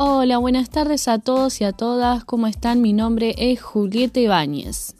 Hola, buenas tardes a todos y a todas. ¿Cómo están? Mi nombre es Julieta Ibáñez.